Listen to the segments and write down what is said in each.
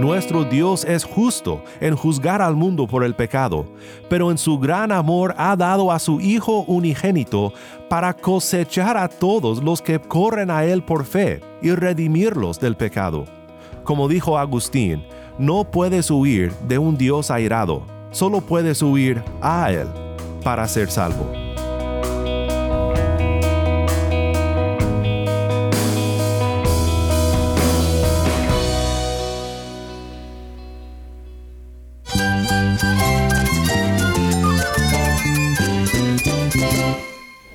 Nuestro Dios es justo en juzgar al mundo por el pecado, pero en su gran amor ha dado a su Hijo unigénito para cosechar a todos los que corren a Él por fe y redimirlos del pecado. Como dijo Agustín, no puedes huir de un Dios airado, solo puedes huir a Él para ser salvo.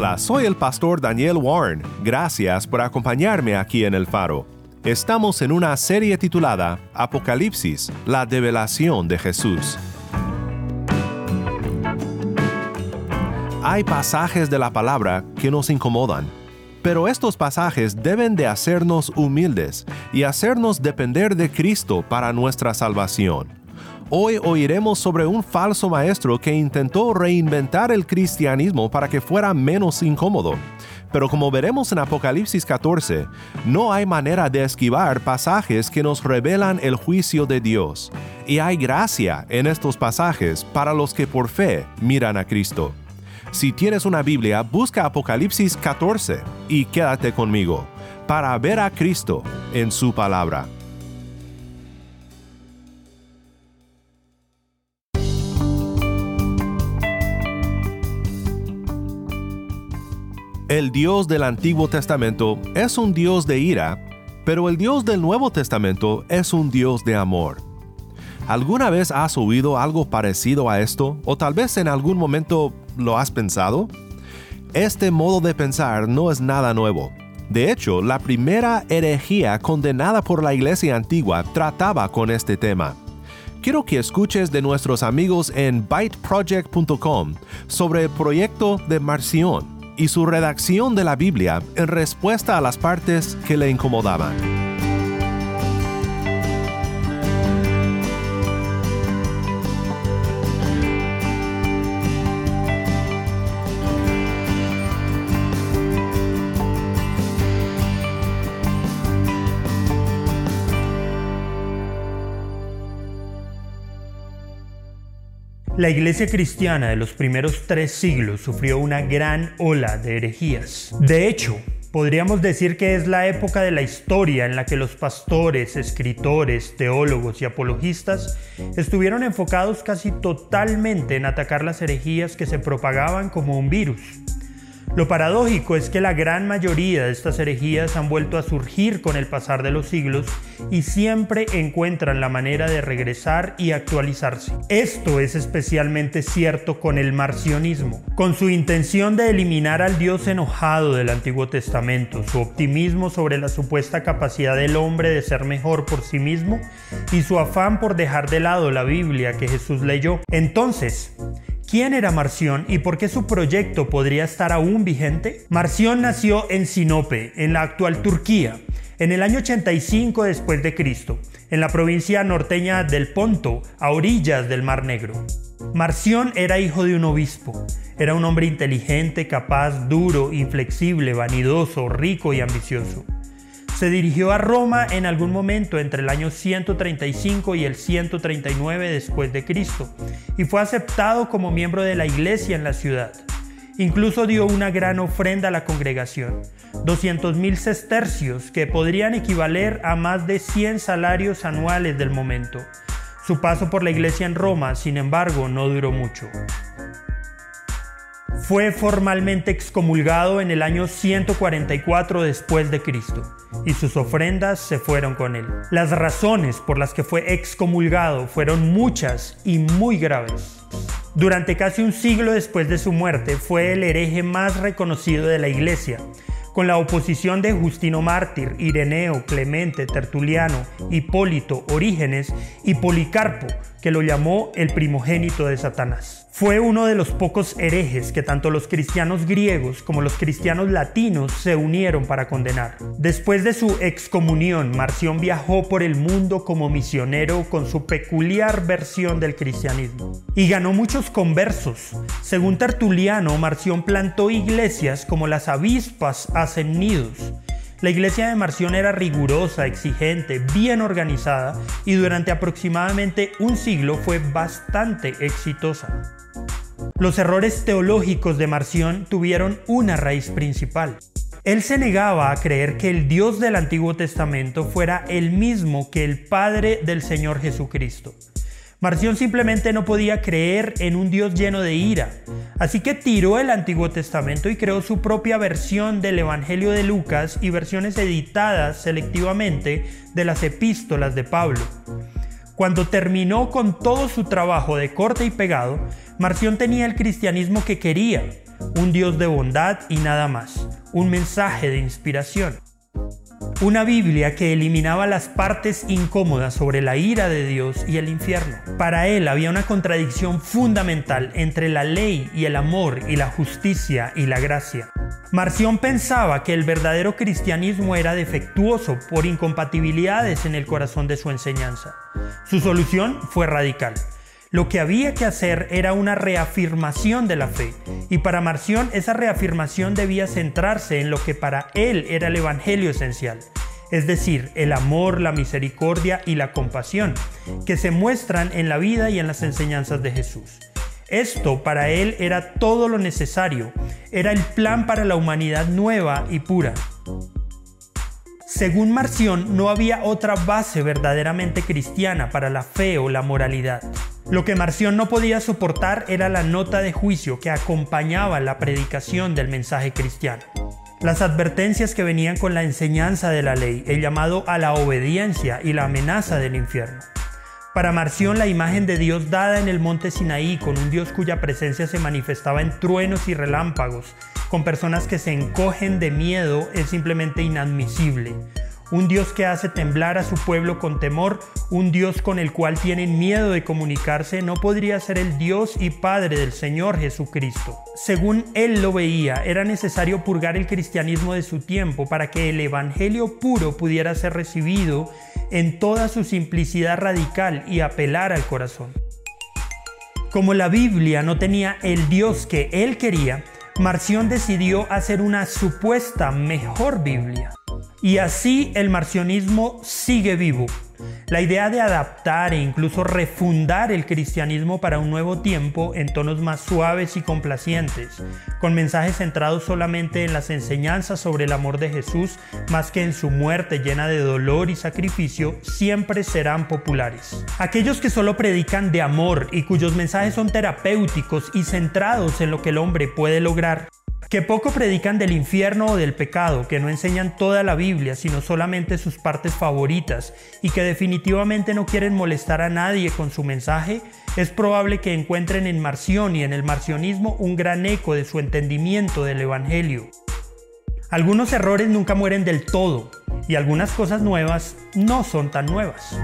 Hola, soy el pastor Daniel Warren. Gracias por acompañarme aquí en El Faro. Estamos en una serie titulada Apocalipsis, la develación de Jesús. Hay pasajes de la palabra que nos incomodan, pero estos pasajes deben de hacernos humildes y hacernos depender de Cristo para nuestra salvación. Hoy oiremos sobre un falso maestro que intentó reinventar el cristianismo para que fuera menos incómodo. Pero como veremos en Apocalipsis 14, no hay manera de esquivar pasajes que nos revelan el juicio de Dios. Y hay gracia en estos pasajes para los que por fe miran a Cristo. Si tienes una Biblia, busca Apocalipsis 14 y quédate conmigo para ver a Cristo en su palabra. El Dios del Antiguo Testamento es un Dios de ira, pero el Dios del Nuevo Testamento es un Dios de amor. ¿Alguna vez has oído algo parecido a esto? ¿O tal vez en algún momento lo has pensado? Este modo de pensar no es nada nuevo. De hecho, la primera herejía condenada por la Iglesia antigua trataba con este tema. Quiero que escuches de nuestros amigos en byteproject.com sobre el proyecto de Marción y su redacción de la Biblia en respuesta a las partes que le incomodaban. La iglesia cristiana de los primeros tres siglos sufrió una gran ola de herejías. De hecho, podríamos decir que es la época de la historia en la que los pastores, escritores, teólogos y apologistas estuvieron enfocados casi totalmente en atacar las herejías que se propagaban como un virus. Lo paradójico es que la gran mayoría de estas herejías han vuelto a surgir con el pasar de los siglos y siempre encuentran la manera de regresar y actualizarse. Esto es especialmente cierto con el marcionismo. Con su intención de eliminar al Dios enojado del Antiguo Testamento, su optimismo sobre la supuesta capacidad del hombre de ser mejor por sí mismo y su afán por dejar de lado la Biblia que Jesús leyó. Entonces, ¿Quién era Marción y por qué su proyecto podría estar aún vigente? Marción nació en Sinope, en la actual Turquía, en el año 85 después de Cristo, en la provincia norteña del Ponto, a orillas del Mar Negro. Marción era hijo de un obispo. Era un hombre inteligente, capaz, duro, inflexible, vanidoso, rico y ambicioso. Se dirigió a Roma en algún momento entre el año 135 y el 139 después de Cristo y fue aceptado como miembro de la iglesia en la ciudad. Incluso dio una gran ofrenda a la congregación, 200.000 sestercios que podrían equivaler a más de 100 salarios anuales del momento. Su paso por la iglesia en Roma, sin embargo, no duró mucho. Fue formalmente excomulgado en el año 144 después de Cristo y sus ofrendas se fueron con él. Las razones por las que fue excomulgado fueron muchas y muy graves. Durante casi un siglo después de su muerte fue el hereje más reconocido de la Iglesia, con la oposición de Justino Mártir, Ireneo, Clemente, Tertuliano, Hipólito, Orígenes y Policarpo, que lo llamó el primogénito de Satanás. Fue uno de los pocos herejes que tanto los cristianos griegos como los cristianos latinos se unieron para condenar. Después de su excomunión, Marción viajó por el mundo como misionero con su peculiar versión del cristianismo y ganó muchos conversos. Según Tertuliano, Marción plantó iglesias como las avispas hacen nidos la iglesia de Marción era rigurosa, exigente, bien organizada y durante aproximadamente un siglo fue bastante exitosa. Los errores teológicos de Marción tuvieron una raíz principal. Él se negaba a creer que el Dios del Antiguo Testamento fuera el mismo que el Padre del Señor Jesucristo. Marción simplemente no podía creer en un Dios lleno de ira, así que tiró el Antiguo Testamento y creó su propia versión del Evangelio de Lucas y versiones editadas selectivamente de las epístolas de Pablo. Cuando terminó con todo su trabajo de corte y pegado, Marción tenía el cristianismo que quería, un Dios de bondad y nada más, un mensaje de inspiración. Una Biblia que eliminaba las partes incómodas sobre la ira de Dios y el infierno. Para él había una contradicción fundamental entre la ley y el amor y la justicia y la gracia. Marción pensaba que el verdadero cristianismo era defectuoso por incompatibilidades en el corazón de su enseñanza. Su solución fue radical. Lo que había que hacer era una reafirmación de la fe, y para Marción esa reafirmación debía centrarse en lo que para él era el Evangelio esencial, es decir, el amor, la misericordia y la compasión, que se muestran en la vida y en las enseñanzas de Jesús. Esto para él era todo lo necesario, era el plan para la humanidad nueva y pura. Según Marción, no había otra base verdaderamente cristiana para la fe o la moralidad. Lo que Marción no podía soportar era la nota de juicio que acompañaba la predicación del mensaje cristiano. Las advertencias que venían con la enseñanza de la ley, el llamado a la obediencia y la amenaza del infierno. Para Marción, la imagen de Dios dada en el monte Sinaí, con un Dios cuya presencia se manifestaba en truenos y relámpagos, con personas que se encogen de miedo, es simplemente inadmisible un Dios que hace temblar a su pueblo con temor, un Dios con el cual tienen miedo de comunicarse, no podría ser el Dios y Padre del Señor Jesucristo. Según él lo veía, era necesario purgar el cristianismo de su tiempo para que el Evangelio puro pudiera ser recibido en toda su simplicidad radical y apelar al corazón. Como la Biblia no tenía el Dios que él quería, Marción decidió hacer una supuesta mejor Biblia. Y así el marcionismo sigue vivo. La idea de adaptar e incluso refundar el cristianismo para un nuevo tiempo en tonos más suaves y complacientes, con mensajes centrados solamente en las enseñanzas sobre el amor de Jesús más que en su muerte llena de dolor y sacrificio, siempre serán populares. Aquellos que solo predican de amor y cuyos mensajes son terapéuticos y centrados en lo que el hombre puede lograr, que poco predican del infierno o del pecado, que no enseñan toda la Biblia, sino solamente sus partes favoritas, y que definitivamente no quieren molestar a nadie con su mensaje, es probable que encuentren en Marción y en el marcionismo un gran eco de su entendimiento del Evangelio. Algunos errores nunca mueren del todo, y algunas cosas nuevas no son tan nuevas.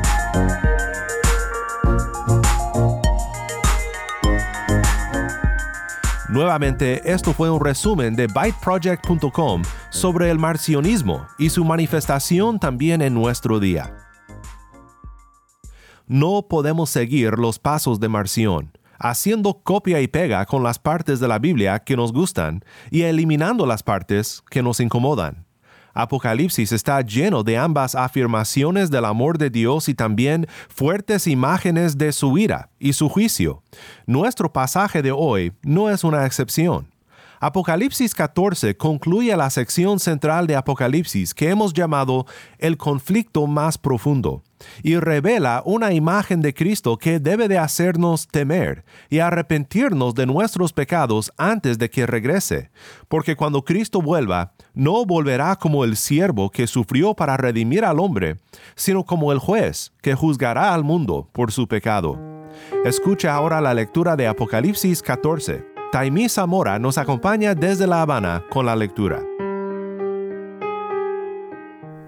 Nuevamente, esto fue un resumen de byteproject.com sobre el marcionismo y su manifestación también en nuestro día. No podemos seguir los pasos de Marción, haciendo copia y pega con las partes de la Biblia que nos gustan y eliminando las partes que nos incomodan. Apocalipsis está lleno de ambas afirmaciones del amor de Dios y también fuertes imágenes de su ira y su juicio. Nuestro pasaje de hoy no es una excepción. Apocalipsis 14 concluye la sección central de Apocalipsis que hemos llamado el conflicto más profundo y revela una imagen de Cristo que debe de hacernos temer y arrepentirnos de nuestros pecados antes de que regrese, porque cuando Cristo vuelva, no volverá como el siervo que sufrió para redimir al hombre, sino como el juez que juzgará al mundo por su pecado. Escucha ahora la lectura de Apocalipsis 14. Taimí Zamora nos acompaña desde La Habana con la lectura.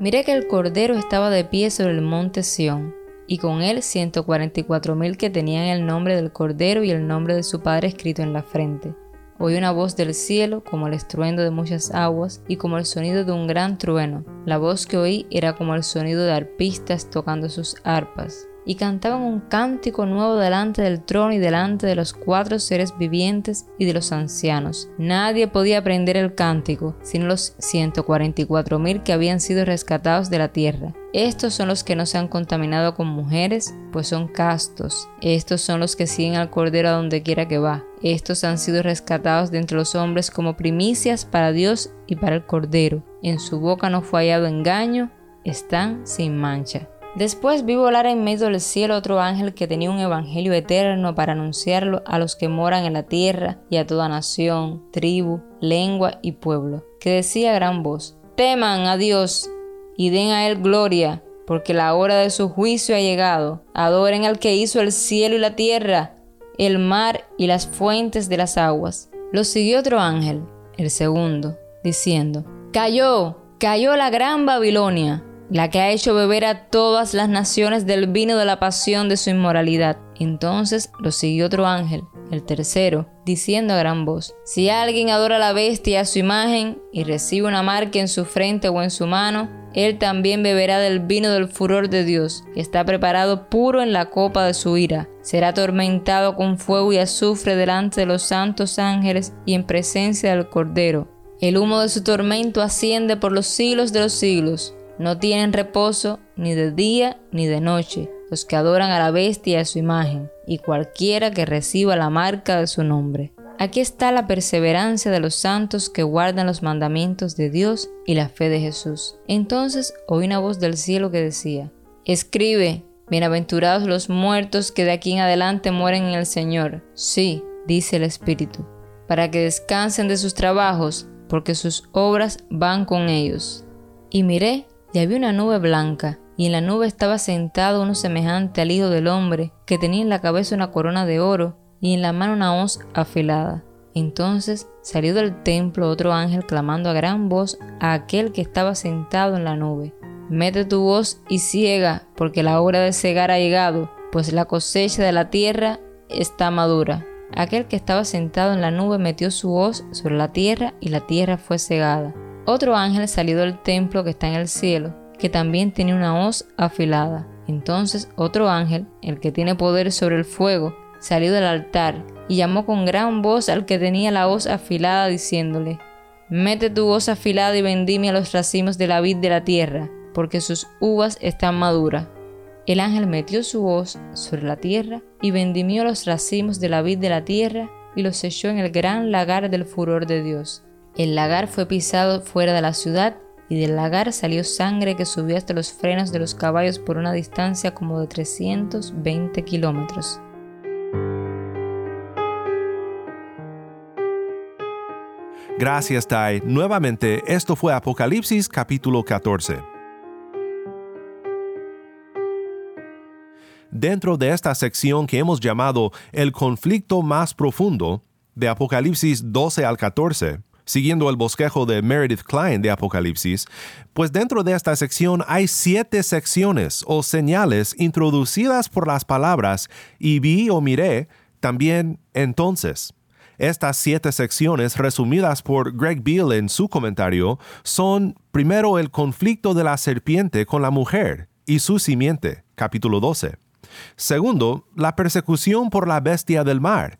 Miré que el Cordero estaba de pie sobre el monte Sión, y con él ciento cuarenta mil que tenían el nombre del Cordero y el nombre de su Padre escrito en la frente. Oí una voz del cielo como el estruendo de muchas aguas y como el sonido de un gran trueno. La voz que oí era como el sonido de arpistas tocando sus arpas y cantaban un cántico nuevo delante del trono y delante de los cuatro seres vivientes y de los ancianos. Nadie podía aprender el cántico, sino los 144 mil que habían sido rescatados de la tierra. Estos son los que no se han contaminado con mujeres, pues son castos. Estos son los que siguen al Cordero a donde quiera que va. Estos han sido rescatados de entre los hombres como primicias para Dios y para el Cordero. En su boca no fue hallado engaño, están sin mancha. Después vi volar en medio del cielo otro ángel que tenía un evangelio eterno para anunciarlo a los que moran en la tierra y a toda nación, tribu, lengua y pueblo, que decía a gran voz, teman a Dios y den a Él gloria, porque la hora de su juicio ha llegado. Adoren al que hizo el cielo y la tierra, el mar y las fuentes de las aguas. Lo siguió otro ángel, el segundo, diciendo, Cayó, cayó la gran Babilonia la que ha hecho beber a todas las naciones del vino de la pasión de su inmoralidad. Entonces lo siguió otro ángel, el tercero, diciendo a gran voz, Si alguien adora a la bestia a su imagen y recibe una marca en su frente o en su mano, él también beberá del vino del furor de Dios, que está preparado puro en la copa de su ira. Será atormentado con fuego y azufre delante de los santos ángeles y en presencia del Cordero. El humo de su tormento asciende por los siglos de los siglos. No tienen reposo ni de día ni de noche los que adoran a la bestia y a su imagen, y cualquiera que reciba la marca de su nombre. Aquí está la perseverancia de los santos que guardan los mandamientos de Dios y la fe de Jesús. Entonces oí una voz del cielo que decía, Escribe, bienaventurados los muertos que de aquí en adelante mueren en el Señor. Sí, dice el Espíritu, para que descansen de sus trabajos, porque sus obras van con ellos. Y miré y había una nube blanca, y en la nube estaba sentado uno semejante al Hijo del Hombre, que tenía en la cabeza una corona de oro y en la mano una hoz afilada. Entonces salió del templo otro ángel clamando a gran voz a aquel que estaba sentado en la nube. Mete tu voz y ciega, porque la hora de cegar ha llegado, pues la cosecha de la tierra está madura. Aquel que estaba sentado en la nube metió su voz sobre la tierra y la tierra fue cegada. Otro ángel salió del templo que está en el cielo, que también tenía una hoz afilada. Entonces otro ángel, el que tiene poder sobre el fuego, salió del altar y llamó con gran voz al que tenía la hoz afilada, diciéndole, Mete tu hoz afilada y vendime a los racimos de la vid de la tierra, porque sus uvas están maduras. El ángel metió su hoz sobre la tierra y vendimió los racimos de la vid de la tierra y los echó en el gran lagar del furor de Dios. El lagar fue pisado fuera de la ciudad y del lagar salió sangre que subió hasta los frenos de los caballos por una distancia como de 320 kilómetros. Gracias, Tai. Nuevamente, esto fue Apocalipsis capítulo 14. Dentro de esta sección que hemos llamado el conflicto más profundo, de Apocalipsis 12 al 14, siguiendo el bosquejo de Meredith Klein de Apocalipsis, pues dentro de esta sección hay siete secciones o señales introducidas por las palabras y vi o miré, también entonces. Estas siete secciones, resumidas por Greg Beale en su comentario, son primero el conflicto de la serpiente con la mujer y su simiente, capítulo 12. Segundo, la persecución por la bestia del mar,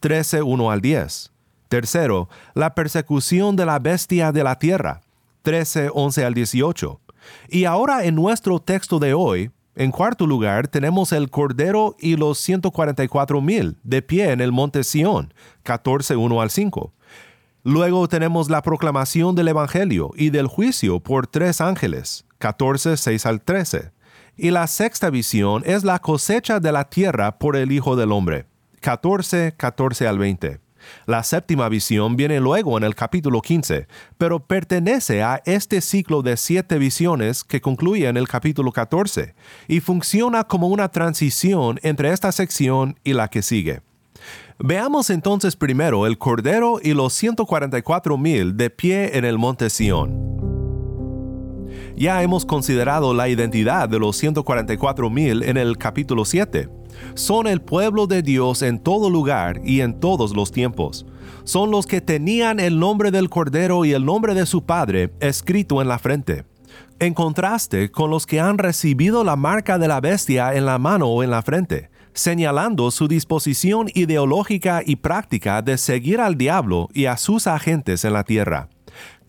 13, 1 al 10. Tercero, la persecución de la bestia de la tierra, 13, 11 al 18. Y ahora en nuestro texto de hoy, en cuarto lugar, tenemos el Cordero y los 144 mil de pie en el monte Sión, 14, 1 al 5. Luego tenemos la proclamación del Evangelio y del juicio por tres ángeles, 14, 6 al 13. Y la sexta visión es la cosecha de la tierra por el Hijo del Hombre, 14, 14 al 20. La séptima visión viene luego en el capítulo 15, pero pertenece a este ciclo de siete visiones que concluye en el capítulo 14 y funciona como una transición entre esta sección y la que sigue. Veamos entonces primero el Cordero y los 144 mil de pie en el monte Sión. Ya hemos considerado la identidad de los 144 mil en el capítulo 7. Son el pueblo de Dios en todo lugar y en todos los tiempos. Son los que tenían el nombre del Cordero y el nombre de su Padre escrito en la frente. En contraste con los que han recibido la marca de la bestia en la mano o en la frente, señalando su disposición ideológica y práctica de seguir al diablo y a sus agentes en la tierra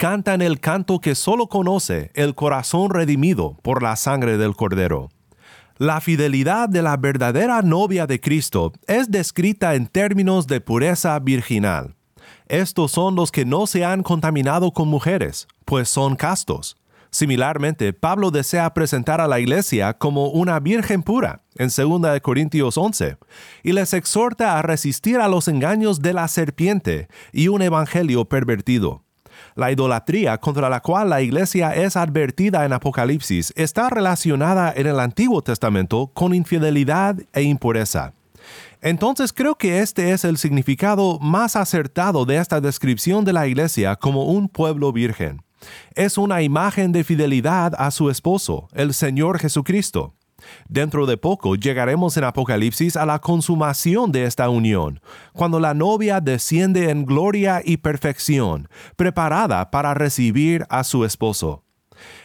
cantan el canto que solo conoce el corazón redimido por la sangre del Cordero. La fidelidad de la verdadera novia de Cristo es descrita en términos de pureza virginal. Estos son los que no se han contaminado con mujeres, pues son castos. Similarmente, Pablo desea presentar a la iglesia como una virgen pura, en 2 Corintios 11, y les exhorta a resistir a los engaños de la serpiente y un evangelio pervertido. La idolatría contra la cual la iglesia es advertida en Apocalipsis está relacionada en el Antiguo Testamento con infidelidad e impureza. Entonces creo que este es el significado más acertado de esta descripción de la iglesia como un pueblo virgen. Es una imagen de fidelidad a su esposo, el Señor Jesucristo. Dentro de poco llegaremos en Apocalipsis a la consumación de esta unión, cuando la novia desciende en gloria y perfección, preparada para recibir a su esposo.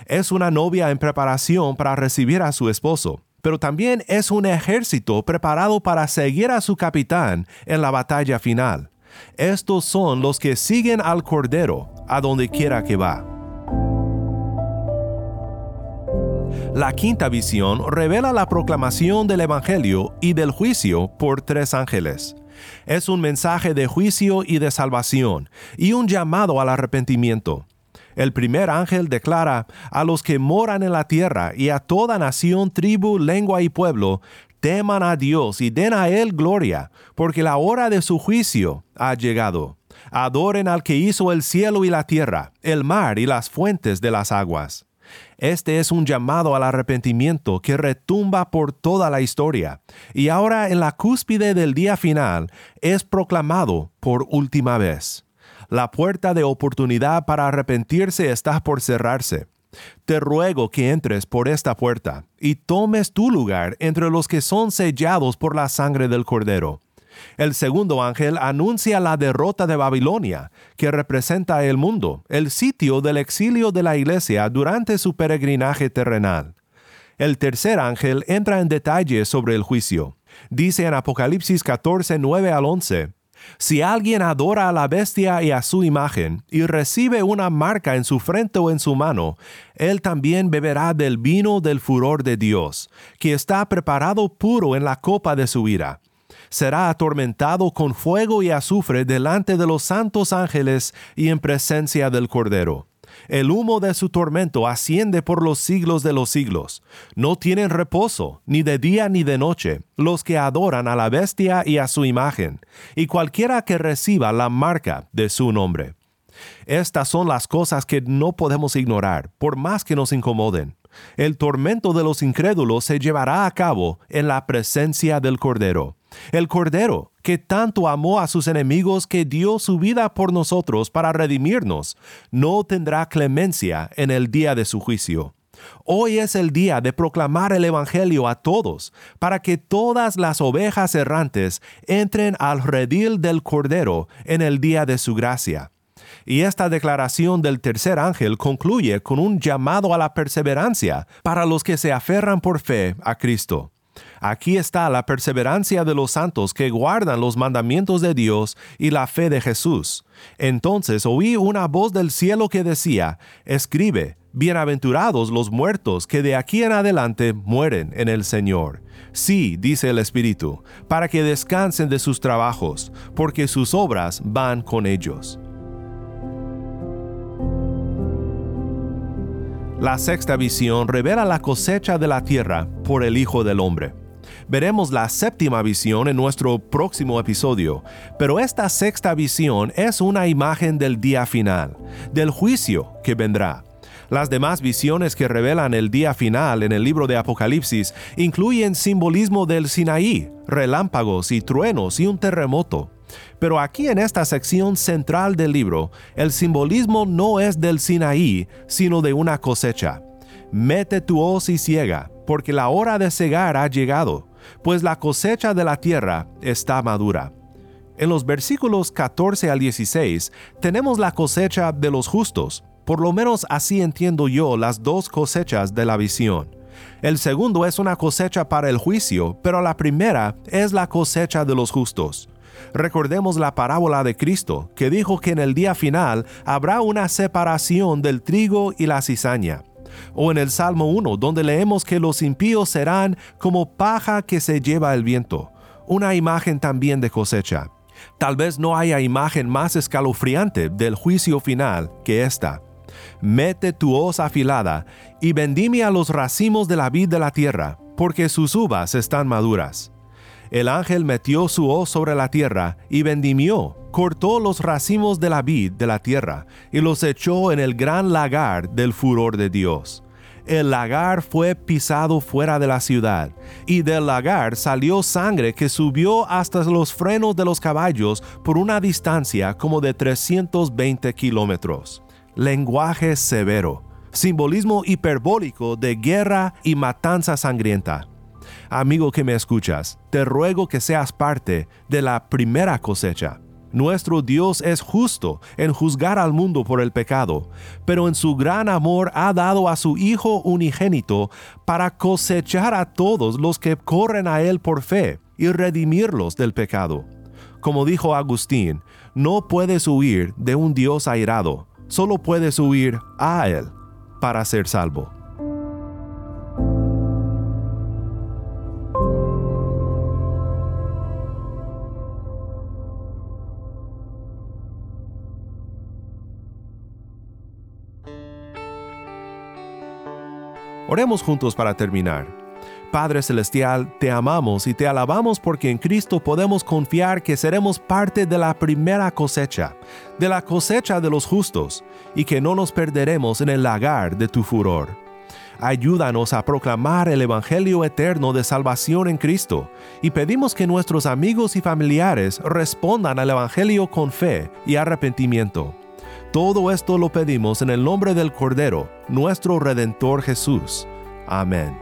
Es una novia en preparación para recibir a su esposo, pero también es un ejército preparado para seguir a su capitán en la batalla final. Estos son los que siguen al Cordero a donde quiera que va. La quinta visión revela la proclamación del Evangelio y del juicio por tres ángeles. Es un mensaje de juicio y de salvación, y un llamado al arrepentimiento. El primer ángel declara a los que moran en la tierra y a toda nación, tribu, lengua y pueblo, teman a Dios y den a Él gloria, porque la hora de su juicio ha llegado. Adoren al que hizo el cielo y la tierra, el mar y las fuentes de las aguas. Este es un llamado al arrepentimiento que retumba por toda la historia, y ahora en la cúspide del día final es proclamado por última vez. La puerta de oportunidad para arrepentirse está por cerrarse. Te ruego que entres por esta puerta y tomes tu lugar entre los que son sellados por la sangre del Cordero el segundo ángel anuncia la derrota de Babilonia, que representa el mundo, el sitio del exilio de la iglesia durante su peregrinaje terrenal. El tercer ángel entra en detalle sobre el juicio. Dice en Apocalipsis 14, 9 al 11, si alguien adora a la bestia y a su imagen, y recibe una marca en su frente o en su mano, él también beberá del vino del furor de Dios, que está preparado puro en la copa de su ira será atormentado con fuego y azufre delante de los santos ángeles y en presencia del Cordero. El humo de su tormento asciende por los siglos de los siglos. No tienen reposo, ni de día ni de noche, los que adoran a la bestia y a su imagen, y cualquiera que reciba la marca de su nombre. Estas son las cosas que no podemos ignorar, por más que nos incomoden. El tormento de los incrédulos se llevará a cabo en la presencia del Cordero. El Cordero, que tanto amó a sus enemigos que dio su vida por nosotros para redimirnos, no tendrá clemencia en el día de su juicio. Hoy es el día de proclamar el Evangelio a todos, para que todas las ovejas errantes entren al redil del Cordero en el día de su gracia. Y esta declaración del tercer ángel concluye con un llamado a la perseverancia para los que se aferran por fe a Cristo. Aquí está la perseverancia de los santos que guardan los mandamientos de Dios y la fe de Jesús. Entonces oí una voz del cielo que decía, Escribe, Bienaventurados los muertos que de aquí en adelante mueren en el Señor. Sí, dice el Espíritu, para que descansen de sus trabajos, porque sus obras van con ellos. La sexta visión revela la cosecha de la tierra por el Hijo del Hombre. Veremos la séptima visión en nuestro próximo episodio, pero esta sexta visión es una imagen del día final, del juicio que vendrá. Las demás visiones que revelan el día final en el libro de Apocalipsis incluyen simbolismo del Sinaí, relámpagos y truenos y un terremoto. Pero aquí en esta sección central del libro, el simbolismo no es del Sinaí, sino de una cosecha. Mete tu hoz y ciega, porque la hora de cegar ha llegado, pues la cosecha de la tierra está madura. En los versículos 14 al 16 tenemos la cosecha de los justos, por lo menos así entiendo yo las dos cosechas de la visión. El segundo es una cosecha para el juicio, pero la primera es la cosecha de los justos. Recordemos la parábola de Cristo, que dijo que en el día final habrá una separación del trigo y la cizaña. O en el Salmo 1, donde leemos que los impíos serán como paja que se lleva el viento, una imagen también de cosecha. Tal vez no haya imagen más escalofriante del juicio final que esta mete tu hoz afilada, y bendime a los racimos de la vid de la tierra, porque sus uvas están maduras. El ángel metió su hoz sobre la tierra, y vendimió, cortó los racimos de la vid de la tierra, y los echó en el gran lagar del furor de Dios. El lagar fue pisado fuera de la ciudad, y del lagar salió sangre que subió hasta los frenos de los caballos por una distancia como de 320 kilómetros lenguaje severo, simbolismo hiperbólico de guerra y matanza sangrienta. Amigo que me escuchas, te ruego que seas parte de la primera cosecha. Nuestro Dios es justo en juzgar al mundo por el pecado, pero en su gran amor ha dado a su Hijo unigénito para cosechar a todos los que corren a Él por fe y redimirlos del pecado. Como dijo Agustín, no puedes huir de un Dios airado, solo puedes huir a Él para ser salvo. Oremos juntos para terminar. Padre Celestial, te amamos y te alabamos porque en Cristo podemos confiar que seremos parte de la primera cosecha, de la cosecha de los justos, y que no nos perderemos en el lagar de tu furor. Ayúdanos a proclamar el Evangelio eterno de salvación en Cristo y pedimos que nuestros amigos y familiares respondan al Evangelio con fe y arrepentimiento. Todo esto lo pedimos en el nombre del Cordero, nuestro Redentor Jesús. Amén.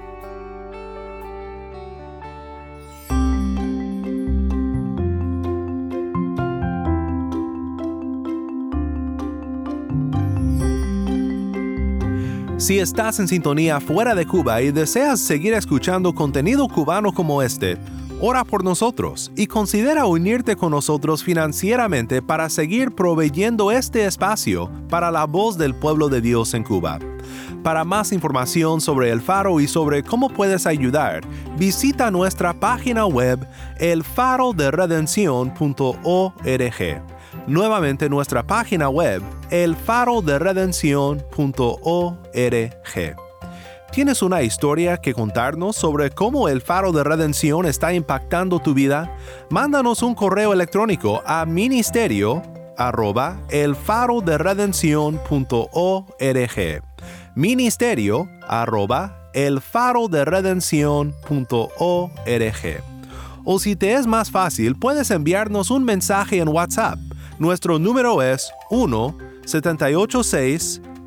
Si estás en sintonía fuera de Cuba y deseas seguir escuchando contenido cubano como este, ora por nosotros y considera unirte con nosotros financieramente para seguir proveyendo este espacio para la voz del pueblo de Dios en Cuba. Para más información sobre el faro y sobre cómo puedes ayudar, visita nuestra página web elfaroderedención.org. Nuevamente nuestra página web elfaroderedención.org. ¿Tienes una historia que contarnos sobre cómo el faro de redención está impactando tu vida? Mándanos un correo electrónico a ministerio arroba elfaroderedención.org. Ministerio arroba elfaroderedención.org. O si te es más fácil, puedes enviarnos un mensaje en WhatsApp nuestro número es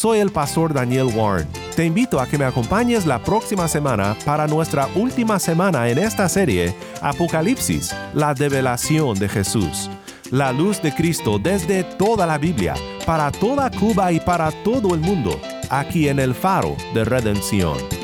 Soy el pastor Daniel Warren. Te invito a que me acompañes la próxima semana para nuestra última semana en esta serie, Apocalipsis, la develación de Jesús. la luz de Cristo desde toda la Biblia, para toda Cuba y para todo el mundo, aquí en el faro de redención.